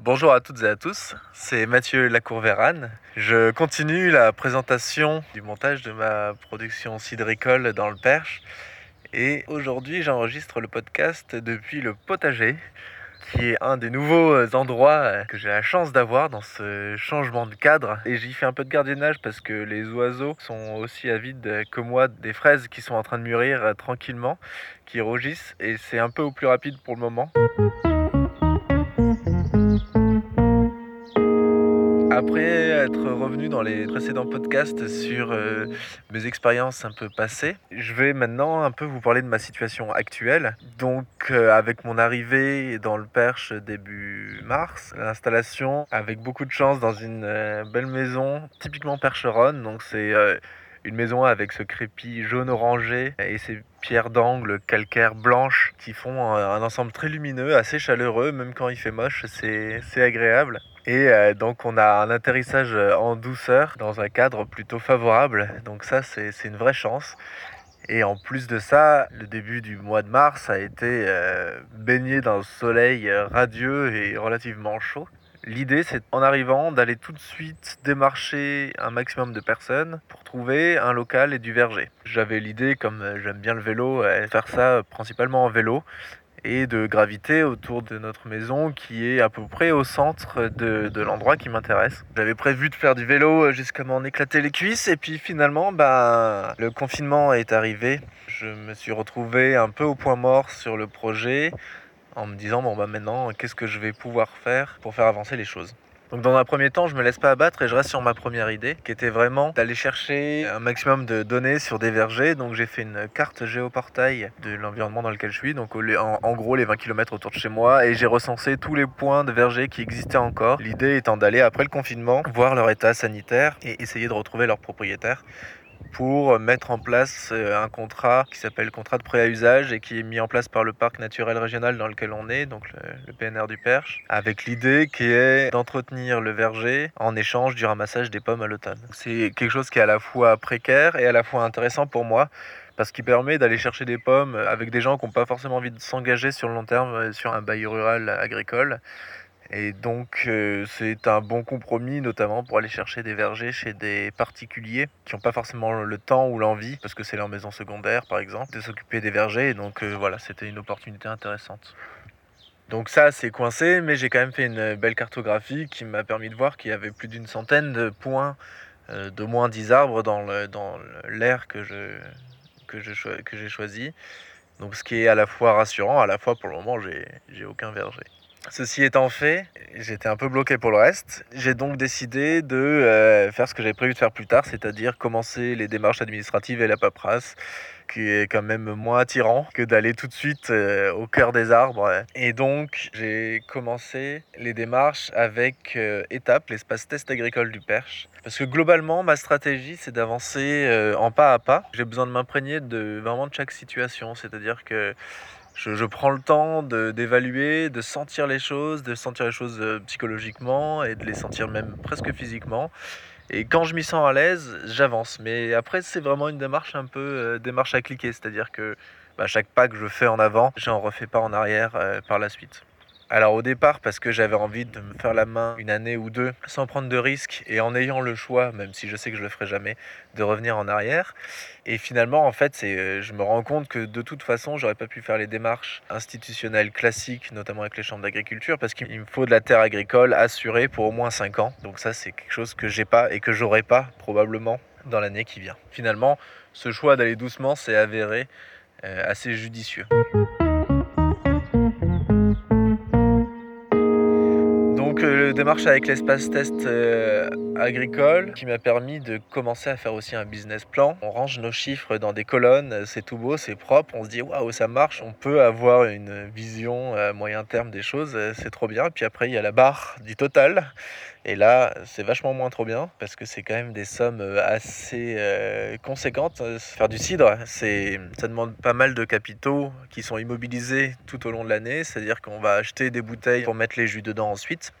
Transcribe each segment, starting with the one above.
Bonjour à toutes et à tous, c'est Mathieu Lacourvérane. Je continue la présentation du montage de ma production cidricole dans le Perche. Et aujourd'hui, j'enregistre le podcast depuis le potager, qui est un des nouveaux endroits que j'ai la chance d'avoir dans ce changement de cadre. Et j'y fais un peu de gardiennage parce que les oiseaux sont aussi avides que moi des fraises qui sont en train de mûrir tranquillement, qui rougissent. Et c'est un peu au plus rapide pour le moment. Après être revenu dans les précédents podcasts sur euh, mes expériences un peu passées, je vais maintenant un peu vous parler de ma situation actuelle. Donc euh, avec mon arrivée dans le Perche début mars, l'installation avec beaucoup de chance dans une euh, belle maison typiquement percheronne. Donc c'est une maison avec ce crépi jaune orangé et ces pierres d'angle calcaire blanches qui font un, ensemble très lumineux, assez chaleureux, même quand il fait moche, c'est agréable. Et euh, donc on a un atterrissage en douceur dans un cadre plutôt favorable. Donc ça c'est une vraie chance. Et en plus de ça, le début du mois de mars a été euh, baigné d'un soleil radieux et relativement chaud. L'idée, c'est en arrivant d'aller tout de suite démarcher un maximum de personnes pour trouver un local et du verger. J'avais l'idée, comme euh, j'aime bien le vélo, de euh, faire ça principalement en vélo et de graviter autour de notre maison qui est à peu près au centre de, l'endroit qui m'intéresse. J'avais prévu de faire du vélo euh, jusqu'à m'en éclater les cuisses et puis finalement ben, le confinement est arrivé. Je me suis retrouvé un peu au point mort sur le projet en me disant bon bah maintenant qu'est-ce que je vais pouvoir faire pour faire avancer les choses? Donc dans un premier temps, je me laisse pas abattre et je reste sur ma première idée, qui était vraiment d'aller chercher un maximum de données sur des vergers. Donc j'ai fait une carte géoportail de l'environnement dans lequel je suis, donc en, gros les 20 km autour de chez moi, et j'ai recensé tous les points de vergers qui existaient encore. L'idée étant d'aller après le confinement voir leur état sanitaire et essayer de retrouver leurs propriétaires pour mettre en place euh, un contrat qui s'appelle contrat de prêt à usage et qui est mis en place par le parc naturel régional dans lequel on est, donc le, PNR du Perche, avec l'idée qui est d'entretenir le verger en échange du ramassage des pommes à l'automne. C'est quelque chose qui est à la fois précaire et à la fois intéressant pour moi parce qu'il permet d'aller chercher des pommes avec des gens qui n'ont pas forcément envie de s'engager sur le long terme euh, sur un bail rural agricole et donc euh, c'est un bon compromis notamment pour aller chercher des vergers chez des particuliers qui n'ont pas forcément le temps ou l'envie, parce que c'est leur maison secondaire par exemple, de s'occuper des vergers. Et donc euh, voilà, c'était une opportunité intéressante. Donc ça c'est coincé, mais j'ai quand même fait une belle cartographie qui m'a permis de voir qu'il y avait plus d'une centaine de points euh, de moins 10 arbres dans l'air que je que j'ai choisi. Donc ce qui est à la fois rassurant, à la fois pour le moment j'ai aucun verger. Ceci étant fait, j'étais un peu bloqué pour le reste. J'ai donc décidé de euh, faire ce que j'avais prévu de faire plus tard, c'est-à-dire commencer les démarches administratives et la paperasse, qui est quand même moins attirant que d'aller tout de suite euh, au cœur des arbres. Et donc, j'ai commencé les démarches avec euh, Étape, l'espace test agricole du Perche. Parce que globalement, ma stratégie, c'est d'avancer en pas à pas. J'ai besoin de m'imprégner de vraiment de chaque situation, c'est-à-dire que je, prends le temps d'évaluer, de, sentir les choses, de sentir les choses euh, psychologiquement et de les sentir même presque physiquement. Et quand je m'y sens à l'aise, j'avance. Mais après, c'est vraiment une démarche un peu euh, démarche à cliquer, c'est-à-dire que bah, chaque pas que je fais en avant, j'en refais pas en arrière euh, par la suite. Alors au départ, parce que j'avais envie de me faire la main une année ou deux sans prendre de risques et en ayant le choix, même si je sais que je le ferai jamais, de revenir en arrière. Et finalement, en fait, c'est, euh, je me rends compte que de toute façon, j'aurais pas pu faire les démarches institutionnelles classiques, notamment avec les chambres d'agriculture, parce qu'il me faut de la terre agricole assurée pour au moins 5 ans. Donc ça, c'est quelque chose que j'ai pas et que j'aurai pas probablement dans l'année qui vient. Finalement, ce choix d'aller doucement s'est avéré euh, assez judicieux. Démarche avec l'espace test euh, agricole qui m'a permis de commencer à faire aussi un business plan. On range nos chiffres dans des colonnes, c'est tout beau, c'est propre, on se dit waouh ça marche, on peut avoir une vision à moyen terme des choses, c'est trop bien. Puis après il y a la barre du total. Et là, c'est vachement moins trop bien parce que c'est quand même des sommes assez euh, conséquentes. Faire du cidre, ça demande pas mal de capitaux qui sont immobilisés tout au long de l'année. C'est-à-dire qu'on va acheter des bouteilles pour mettre les jus dedans ensuite.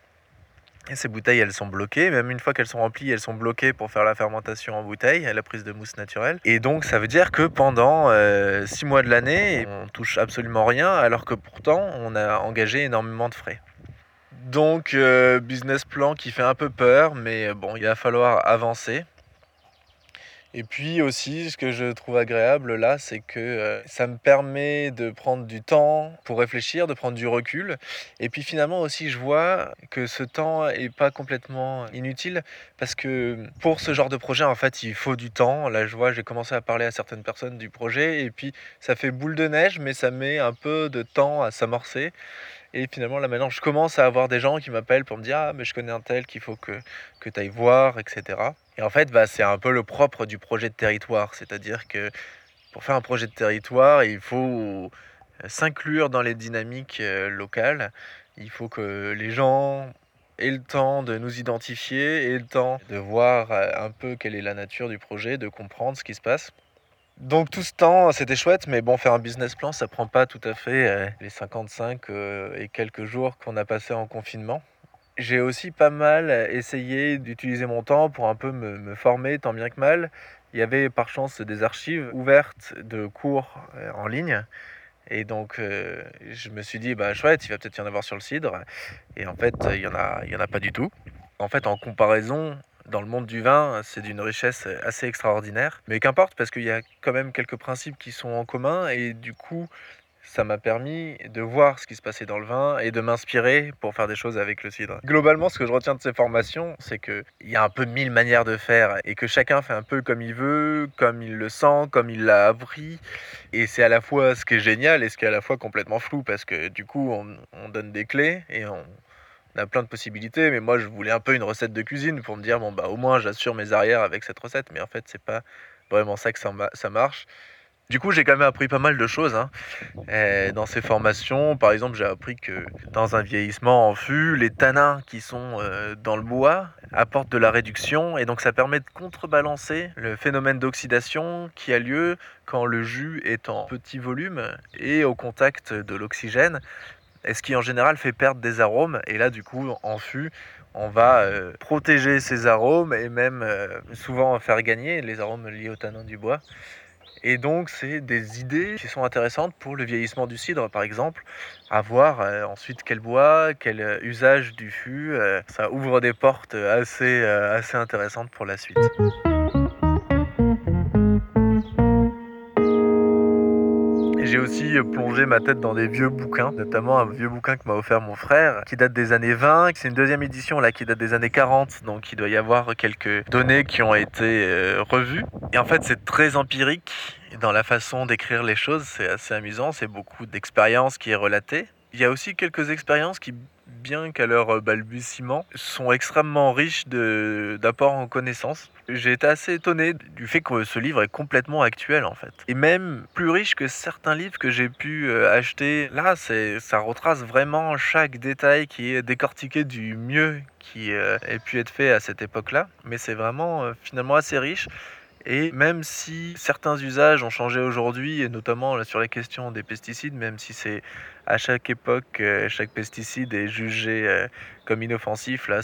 Ces bouteilles, elles sont bloquées. Même une fois qu'elles sont remplies, elles sont bloquées pour faire la fermentation en bouteille, la prise de mousse naturelle. Et donc, ça veut dire que pendant 6 euh, mois de l'année, on touche absolument rien, alors que pourtant, on a engagé énormément de frais. Donc, euh, business plan qui fait un peu peur, mais bon, il va falloir avancer. Et puis aussi, ce que je trouve agréable là, c'est que euh, ça me permet de prendre du temps pour réfléchir, de prendre du recul. Et puis finalement aussi, je vois que ce temps est pas complètement inutile parce que pour ce genre de projet, en fait, il faut du temps. Là, je vois, j'ai commencé à parler à certaines personnes du projet et puis ça fait boule de neige, mais ça met un peu de temps à s'amorcer. Et finalement, là maintenant, je commence à avoir des gens qui m'appellent pour me dire Ah, mais je connais un tel qu'il faut que, que tu ailles voir, etc. Et en fait, bah, c'est un peu le propre du projet de territoire. C'est-à-dire que pour faire un projet de territoire, il faut s'inclure dans les dynamiques euh, locales. Il faut que les gens aient le temps de nous identifier, aient le temps de voir euh, un peu quelle est la nature du projet, de comprendre ce qui se passe. Donc tout ce temps, c'était chouette, mais bon, faire un business plan, ça prend pas tout à fait euh, les 55 euh, et quelques jours qu'on a passé en confinement. J'ai aussi pas mal essayé d'utiliser mon temps pour un peu me, former, tant bien que mal. Il y avait par chance des archives ouvertes de cours euh, en ligne. Et donc, je me suis dit, bah chouette, il va peut-être y en avoir sur le cidre. Et en fait, il n'y en, en a pas du tout. En fait, en comparaison, dans le monde du vin, c'est d'une richesse assez extraordinaire. Mais qu'importe, parce qu'il y a quand même quelques principes qui sont en commun, et du coup, ça m'a permis de voir ce qui se passait dans le vin et de m'inspirer pour faire des choses avec le cidre. Globalement, ce que je retiens de ces formations, c'est qu'il y a un peu mille manières de faire et que chacun fait un peu comme il veut, comme il le sent, comme il l'a appris. Et c'est à la fois ce qui est génial et ce qui est à la fois complètement flou parce que du coup, on, on donne des clés et on, a plein de possibilités, mais moi je voulais un peu une recette de cuisine pour me dire bon bah au moins j'assure mes arrières avec cette recette, mais en fait c'est pas vraiment ça que ça marche. Du coup, j'ai quand même appris pas mal de choses hein. dans ces formations. Par exemple, j'ai appris que dans un vieillissement en fût, les tanins qui sont euh, dans le bois apportent de la réduction et donc ça permet de contrebalancer le phénomène d'oxydation qui a lieu quand le jus est en petit volume et au contact de l'oxygène et ce qui en général fait perdre des arômes. Et là, du coup, en fût, on va euh, protéger ces arômes et même euh, souvent faire gagner les arômes liés au tanin du bois. Et donc, c'est des idées qui sont intéressantes pour le vieillissement du cidre, par exemple. À voir euh, ensuite quel bois, quel usage du fût. ça ouvre des portes assez, assez intéressantes pour la suite. J'ai aussi plongé ma tête dans des vieux bouquins, notamment un vieux bouquin que m'a offert mon frère, qui date des années 20. C'est une deuxième édition là qui date des années 40, donc il doit y avoir quelques données qui ont été euh, revues. Et en fait, c'est très empirique dans la façon d'écrire les choses. C'est assez amusant. C'est beaucoup d'expérience qui est relatée. Il y a aussi quelques expériences qui bien qu'à leur balbutiement, sont extrêmement riches d'apports en connaissances. J'ai été assez étonné du fait que ce livre est complètement actuel en fait. Et même plus riche que certains livres que j'ai pu euh, acheter. Là, ça retrace vraiment chaque détail qui est décortiqué du mieux qui euh, ait pu être fait à cette époque-là. Mais c'est vraiment euh, finalement assez riche. Et même si certains usages ont changé aujourd'hui, et notamment sur les questions des pesticides, même si c'est à chaque époque, euh, chaque pesticide est jugé euh, comme inoffensif, là,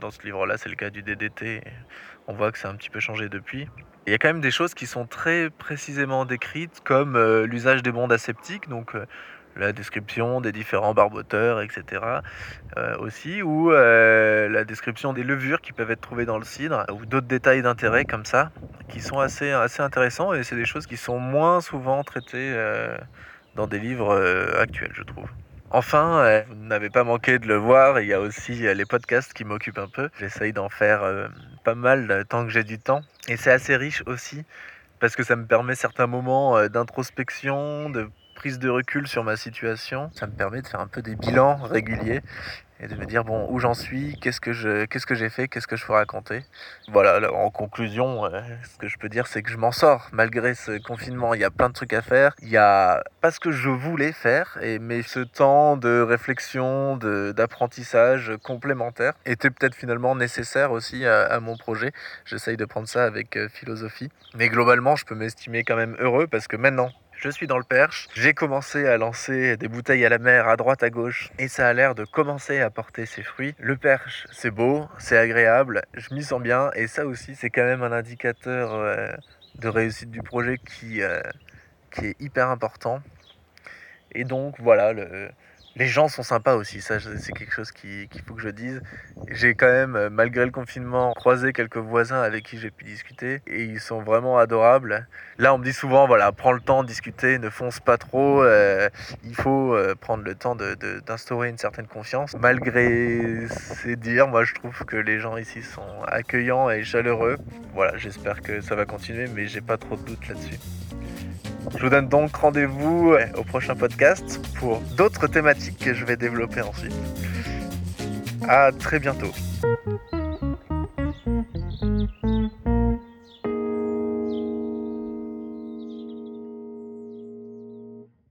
dans ce livre-là, c'est le cas du DDT. On voit que ça a un petit peu changé depuis. Il y a quand même des choses qui sont très précisément décrites, comme euh, l'usage des bondes aseptiques, donc la description des différents barboteurs, etc. Euh, aussi, ou euh, la description des levures qui peuvent être trouvées dans le cidre, ou d'autres détails d'intérêt comme ça, qui sont assez, assez intéressants, et c'est des choses qui sont moins souvent traitées euh, dans des livres actuels, je trouve. Enfin, vous n'avez pas manqué de le voir, il y a aussi les podcasts qui m'occupent un peu. J'essaye d'en faire pas mal tant que j'ai du temps. Et c'est assez riche aussi, parce que ça me permet certains moments d'introspection, de prise de recul sur ma situation. Ça me permet de faire un peu des bilans réguliers et de me dire bon où j'en suis, qu'est-ce que je qu'est-ce que j'ai fait, qu'est-ce que je peux raconter. Voilà, en conclusion, euh, ce que je peux dire c'est que je m'en sors malgré ce confinement, il y a plein de trucs à faire. Il y a pas ce que je voulais faire et mais ce temps de réflexion, de d'apprentissage complémentaire était peut-être finalement nécessaire aussi à, à mon projet. J'essaye de prendre ça avec euh, philosophie, mais globalement, je peux m'estimer quand même heureux parce que maintenant je suis dans le perche. J'ai commencé à lancer des bouteilles à la mer à droite à gauche et ça a l'air de commencer à porter ses fruits. Le perche, c'est beau, c'est agréable, je m'y sens bien et ça aussi, c'est quand même un indicateur euh, de réussite du projet qui, euh, qui est hyper important. Et donc voilà, le, Les gens sont sympas aussi, ça c'est quelque chose qu'il faut que je dise. J'ai quand même, malgré le confinement, croisé quelques voisins avec qui j'ai pu discuter et ils sont vraiment adorables. Là on me dit souvent, voilà, prends le temps de discuter, ne fonce pas trop, euh, il faut euh, prendre le temps d'instaurer une certaine confiance. Malgré ces dires, moi je trouve que les gens ici sont accueillants et chaleureux. Voilà, j'espère que ça va continuer, mais j'ai pas trop de doutes là-dessus. Je vous donne donc rendez-vous au prochain podcast pour d'autres thématiques que je vais développer ensuite. À très bientôt.